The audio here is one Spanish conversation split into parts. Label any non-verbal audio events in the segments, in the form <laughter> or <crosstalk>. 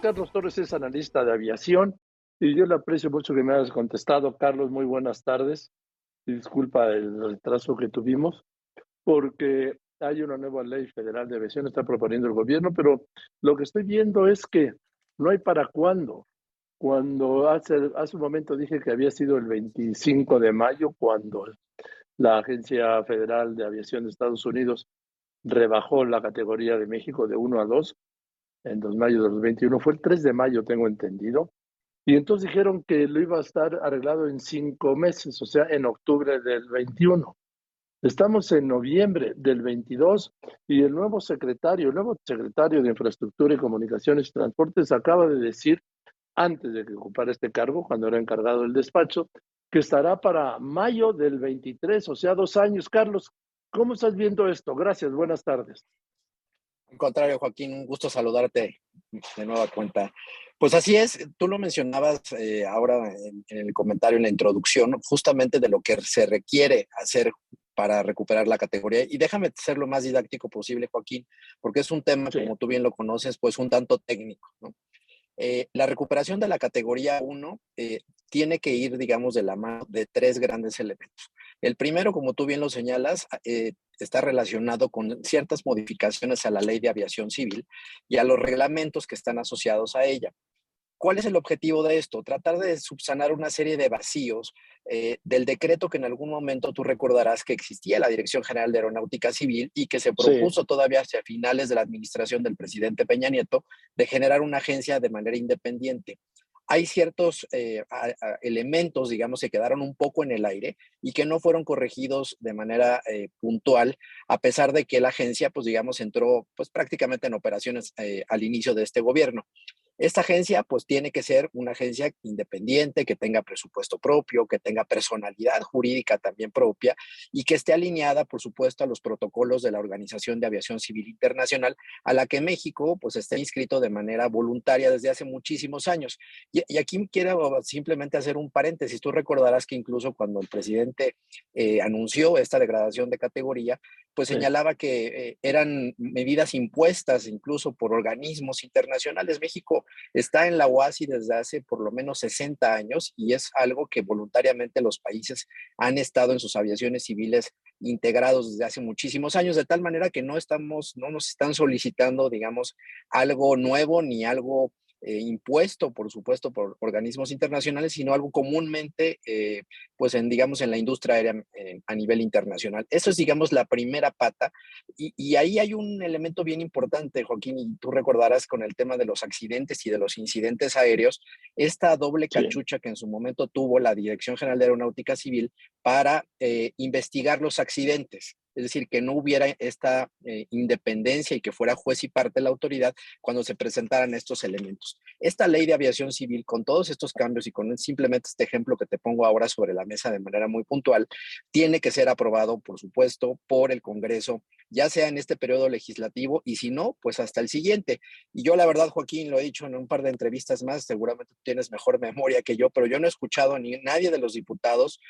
Carlos Torres es analista de aviación y yo le aprecio mucho que me hayas contestado. Carlos, muy buenas tardes. Disculpa el retraso que tuvimos, porque hay una nueva ley federal de aviación, está proponiendo el gobierno, pero lo que estoy viendo es que no hay para cuándo. Cuando hace, hace un momento dije que había sido el 25 de mayo, cuando la Agencia Federal de Aviación de Estados Unidos rebajó la categoría de México de 1 a 2 en 2 mayo de 2021. Fue el 3 de mayo, tengo entendido. Y entonces dijeron que lo iba a estar arreglado en cinco meses, o sea, en octubre del 21. Estamos en noviembre del 22 y el nuevo secretario, el nuevo secretario de Infraestructura y Comunicaciones y Transportes acaba de decir, antes de que ocupara este cargo, cuando era encargado del despacho, que estará para mayo del 23, o sea, dos años. Carlos, ¿cómo estás viendo esto? Gracias, buenas tardes. Al contrario, Joaquín, un gusto saludarte de nueva cuenta. Pues así es, tú lo mencionabas eh, ahora en, el comentario, en la introducción, justamente de lo que se requiere hacer para recuperar la categoría. Y déjame ser lo más didáctico posible, Joaquín, porque es un tema, como tú bien lo conoces, pues un tanto técnico. Eh, la recuperación de la categoría 1 eh, tiene que ir, digamos, de la mano de tres grandes elementos. El primero, como tú bien lo señalas, eh, está relacionado con ciertas modificaciones a la ley de aviación civil y a los reglamentos que están asociados a ella. ¿Cuál es el objetivo de esto? Tratar de subsanar una serie de vacíos eh, del decreto que en algún momento tú recordarás que existía la Dirección General de Aeronáutica Civil y que se propuso todavía hacia finales de la administración del presidente Peña Nieto de generar una agencia de manera independiente hay ciertos eh, elementos, digamos, que quedaron un poco en el aire y que no fueron corregidos de manera eh, puntual, a pesar de que la agencia, pues, digamos, entró pues, prácticamente en operaciones eh, al inicio de este gobierno. Esta agencia pues tiene que ser una agencia independiente, que tenga presupuesto propio, que tenga personalidad jurídica también propia y que esté alineada, por supuesto, a los protocolos de la Organización de Aviación Civil Internacional, a la que México pues esté inscrito de manera voluntaria desde hace muchísimos años. Y, aquí quiero simplemente hacer un paréntesis. Tú recordarás que incluso cuando el presidente eh, anunció esta degradación de categoría, pues señalaba que eh, eran medidas impuestas incluso por organismos internacionales. México está en la OASI desde hace por lo menos 60 años y es algo que voluntariamente los países han estado en sus aviaciones civiles integrados desde hace muchísimos años, de tal manera que no estamos, no nos están solicitando, digamos, algo nuevo ni algo eh, impuesto, por supuesto, por organismos internacionales, sino algo comúnmente, eh, pues, en, digamos, en la industria aérea eh, a nivel internacional. Eso es, digamos, la primera pata. Y, ahí hay un elemento bien importante, Joaquín, y tú recordarás con el tema de los accidentes y de los incidentes aéreos, esta doble cachucha que en su momento tuvo la Dirección General de Aeronáutica Civil para investigar los accidentes es decir, que no hubiera esta eh, independencia y que fuera juez y parte la autoridad cuando se presentaran estos elementos. Esta ley de aviación civil, con todos estos cambios y con simplemente este ejemplo que te pongo ahora sobre la mesa de manera muy puntual, tiene que ser aprobado, por supuesto, por el Congreso, ya sea en este periodo legislativo y si no, pues hasta el siguiente. Y yo la verdad, Joaquín, lo he dicho en un par de entrevistas más, seguramente tienes mejor memoria que yo, pero yo no he escuchado a ni nadie de los diputados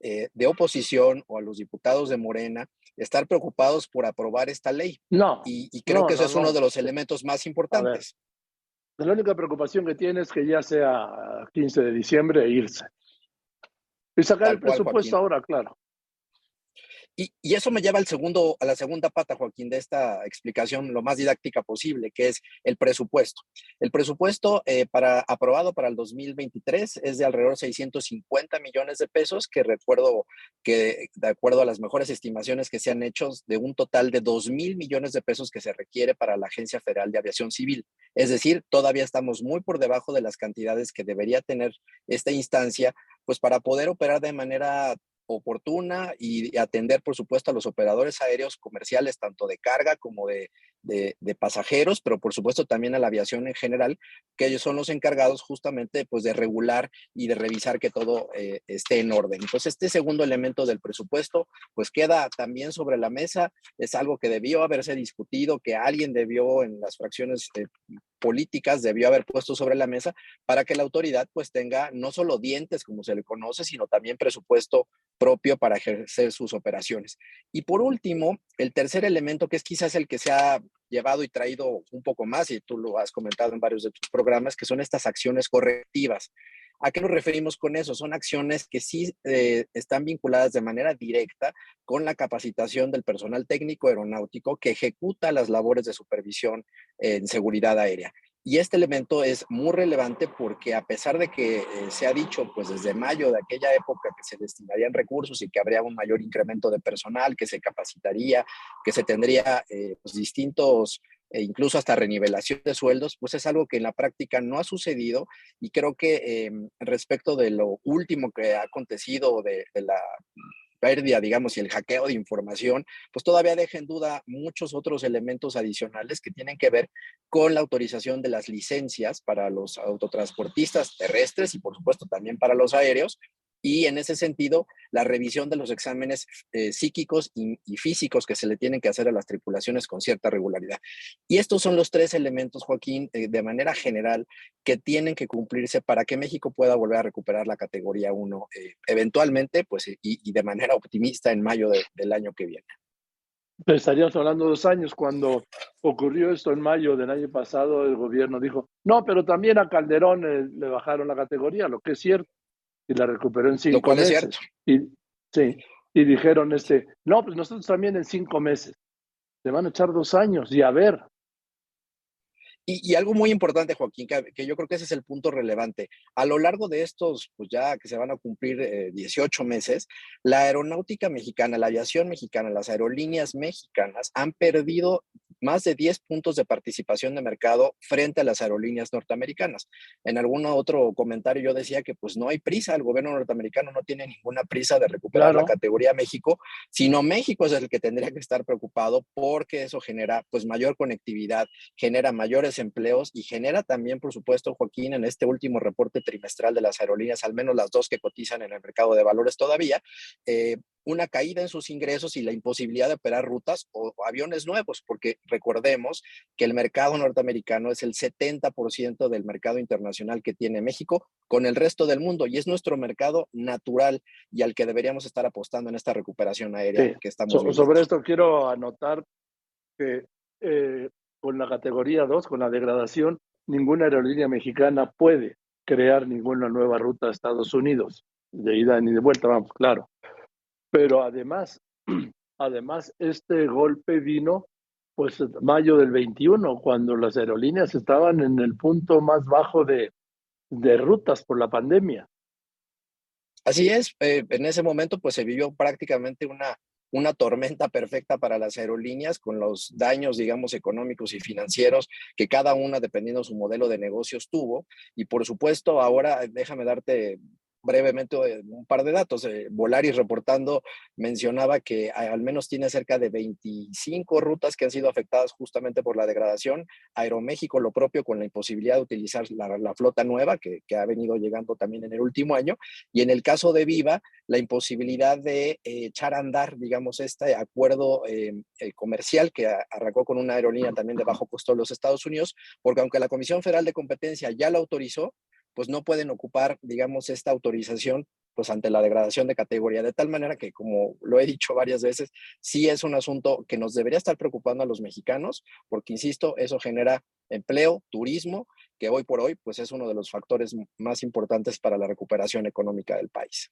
eh, de oposición o a los diputados de Morena estar preocupados por aprobar esta ley. No. Y, creo que eso es uno de los elementos más importantes. La única preocupación que tiene es que ya sea 15 de diciembre e irse. Y sacar el presupuesto ahora, claro. Y, eso me lleva al segundo, a la segunda pata, Joaquín, de esta explicación lo más didáctica posible, que es el presupuesto. El presupuesto eh, para, aprobado para el 2023 es de alrededor de 650 millones de pesos, que recuerdo que de acuerdo a las mejores estimaciones que se han hecho, de un total de 2 mil millones de pesos que se requiere para la Agencia Federal de Aviación Civil. Es decir, todavía estamos muy por debajo de las cantidades que debería tener esta instancia, pues para poder operar de manera oportuna y atender, por supuesto, a los operadores aéreos comerciales, tanto de carga como de, pasajeros, pero por supuesto también a la aviación en general, que ellos son los encargados justamente pues, de regular y de revisar que todo eh, esté en orden. Entonces, este segundo elemento del presupuesto, pues queda también sobre la mesa, es algo que debió haberse discutido, que alguien debió en las fracciones eh, políticas debió haber puesto sobre la mesa para que la autoridad pues tenga no solo dientes como se le conoce, sino también presupuesto propio para ejercer sus operaciones. Y por último, el tercer elemento que es quizás el que se ha llevado y traído un poco más, y tú lo has comentado en varios de tus programas, que son estas acciones correctivas. ¿A qué nos referimos con eso? Son acciones que sí eh, están vinculadas de manera directa con la capacitación del personal técnico aeronáutico que ejecuta las labores de supervisión en seguridad aérea. Y este elemento es muy relevante porque a pesar de que eh, se ha dicho pues desde mayo de aquella época que se destinarían recursos y que habría un mayor incremento de personal, que se capacitaría, que se tendría eh, pues, distintos e incluso hasta renivelación de sueldos, pues es algo que en la práctica no ha sucedido y creo que em, respecto de lo último que ha acontecido de, de la pérdida, digamos, y el hackeo de información, pues todavía deja en duda muchos otros elementos adicionales que tienen que ver con la autorización de las licencias para los autotransportistas terrestres y por supuesto también para los aéreos, y en ese sentido, la revisión de los exámenes eh, psíquicos y, físicos que se le tienen que hacer a las tripulaciones con cierta regularidad. Y estos son los tres elementos, Joaquín, eh, de manera general, que tienen que cumplirse para que México pueda volver a recuperar la categoría 1 eh, eventualmente, pues, y, de manera optimista en mayo del año que viene. Estaríamos hablando de dos años. Cuando ocurrió esto en mayo del año pasado, el gobierno dijo, no, pero también a Calderón le bajaron la categoría, lo que es cierto y la recuperó en cinco meses. Y, sí, y dijeron este, no, pues nosotros también en cinco meses. Se van a echar dos años y a ver, y, algo muy importante, Joaquín, que, yo creo que ese es el punto relevante. A lo largo de estos, pues ya que se van a cumplir 18 eh, meses, la aeronáutica mexicana, la aviación mexicana, las aerolíneas mexicanas han perdido más de 10 puntos de participación de mercado frente a las aerolíneas norteamericanas. En algún otro comentario yo decía que pues no hay prisa, el gobierno norteamericano no tiene ninguna prisa de recuperar la categoría México, sino México es el que tendría que estar preocupado porque eso genera pues mayor conectividad, genera mayores empleos y genera también, por supuesto, Joaquín, en este último reporte trimestral de las aerolíneas, al menos las dos que cotizan en el mercado de valores todavía, eh, una caída en sus ingresos y la imposibilidad de operar rutas o, aviones nuevos, porque recordemos que el mercado norteamericano es el 70% del mercado internacional que tiene México con el resto del mundo y es nuestro mercado natural y al que deberíamos estar apostando en esta recuperación aérea que estamos viendo. Sobre esto quiero anotar que eh, con la categoría 2, con la degradación, ninguna aerolínea mexicana puede crear ninguna nueva ruta a Estados Unidos, de ida ni de vuelta, vamos, claro. Pero además, <clears throat> además este golpe vino pues mayo del 21, cuando las aerolíneas estaban en el punto más bajo de, de rutas por la pandemia. Así es, eh, en ese momento pues se vivió prácticamente una una tormenta perfecta para las aerolíneas con los daños, digamos, económicos y financieros que cada una, dependiendo de su modelo de negocios, tuvo. Y por supuesto, ahora déjame darte brevemente eh, un par de datos. Eh, Volaris reportando mencionaba que al menos tiene cerca de 25 rutas que han sido afectadas justamente por la degradación. Aeroméxico lo propio con la imposibilidad de utilizar la, flota nueva que, ha venido llegando también en el último año. Y en el caso de Viva, la imposibilidad de eh, echar a andar, digamos, este acuerdo comercial que arrancó con una aerolínea también de bajo costo de los Estados Unidos, porque aunque la Comisión Federal de Competencia ya lo autorizó, pues no pueden ocupar, digamos, esta autorización pues ante la degradación de categoría, de tal manera que, como lo he dicho varias veces, sí es un asunto que nos debería estar preocupando a los mexicanos, porque, insisto, eso genera empleo, turismo, que hoy por hoy, pues es uno de los factores más importantes para la recuperación económica del país.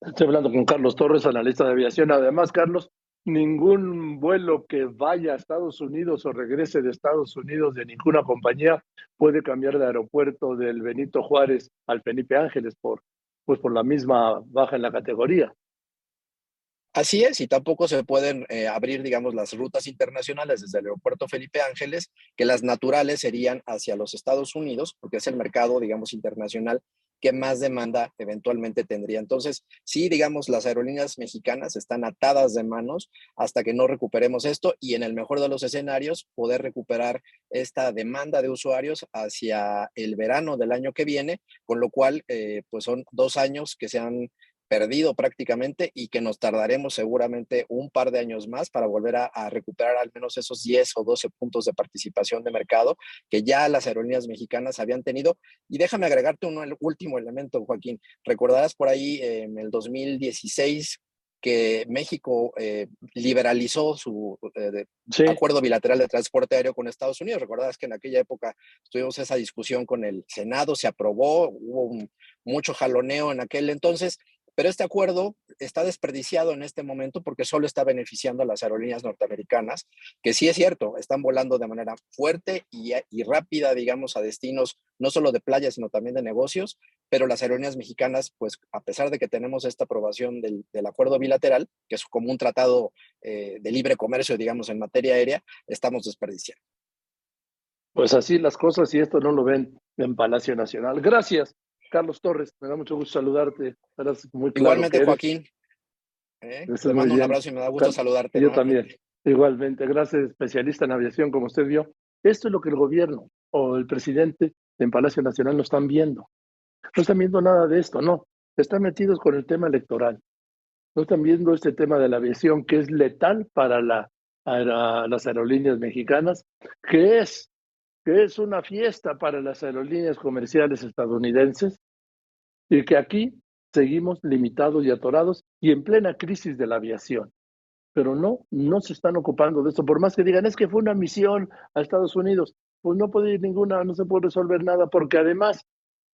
Estoy hablando con Carlos Torres, analista de aviación. Además, Carlos, ningún vuelo que vaya a Estados Unidos o regrese de Estados Unidos de ninguna compañía puede cambiar de aeropuerto del Benito Juárez al Felipe Ángeles por, pues por la misma baja en la categoría. Así es, y tampoco se pueden eh, abrir, digamos, las rutas internacionales desde el aeropuerto Felipe Ángeles, que las naturales serían hacia los Estados Unidos, porque es el mercado, digamos, internacional que más demanda eventualmente tendría. Entonces, sí, digamos, las aerolíneas mexicanas están atadas de manos hasta que no recuperemos esto y en el mejor de los escenarios, poder recuperar esta demanda de usuarios hacia el verano del año que viene, con lo cual, eh, pues son dos años que se han perdido prácticamente y que nos tardaremos seguramente un par de años más para volver a, recuperar al menos esos 10 o 12 puntos de participación de mercado que ya las aerolíneas mexicanas habían tenido. Y déjame agregarte un último elemento, Joaquín. Recordarás por ahí en el 2016 que México eh, liberalizó su eh, acuerdo bilateral de transporte aéreo con Estados Unidos. Recordarás que en aquella época tuvimos esa discusión con el Senado, se aprobó, hubo mucho jaloneo en aquel entonces pero este acuerdo está desperdiciado en este momento porque solo está beneficiando a las aerolíneas norteamericanas, que sí es cierto, están volando de manera fuerte y, rápida, digamos, a destinos no solo de playas, sino también de negocios, pero las aerolíneas mexicanas, pues a pesar de que tenemos esta aprobación del, acuerdo bilateral, que es como un tratado eh, de libre comercio, digamos, en materia aérea, estamos desperdiciando. Pues así las cosas y esto no lo ven en Palacio Nacional. Gracias. Carlos Torres, me da mucho gusto saludarte. Igualmente, Joaquín. ¿eh? Te mando un abrazo y me da gusto saludarte. Yo también. Igualmente, gracias, especialista en aviación, como usted vio. Esto es lo que el gobierno o el presidente en Palacio Nacional no están viendo. No están viendo nada de esto, no. Están metidos con el tema electoral. No están viendo este tema de la aviación que es letal para la, las aerolíneas mexicanas, que es que es una fiesta para las aerolíneas comerciales estadounidenses y que aquí seguimos limitados y atorados y en plena crisis de la aviación. Pero no, no se están ocupando de esto. Por más que digan, es que fue una misión a Estados Unidos, pues no puede ir ninguna, no se puede resolver nada, porque además,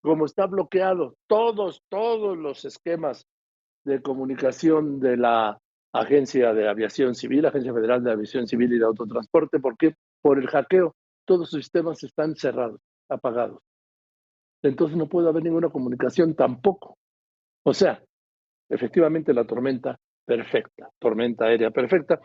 como está bloqueado todos, todos los esquemas de comunicación de la Agencia de Aviación Civil, Agencia Federal de Aviación Civil y de Autotransporte, ¿por qué? Por el hackeo todos sus sistemas están cerrados, apagados. Entonces no puede haber ninguna comunicación tampoco. O sea, efectivamente la tormenta perfecta, tormenta aérea perfecta,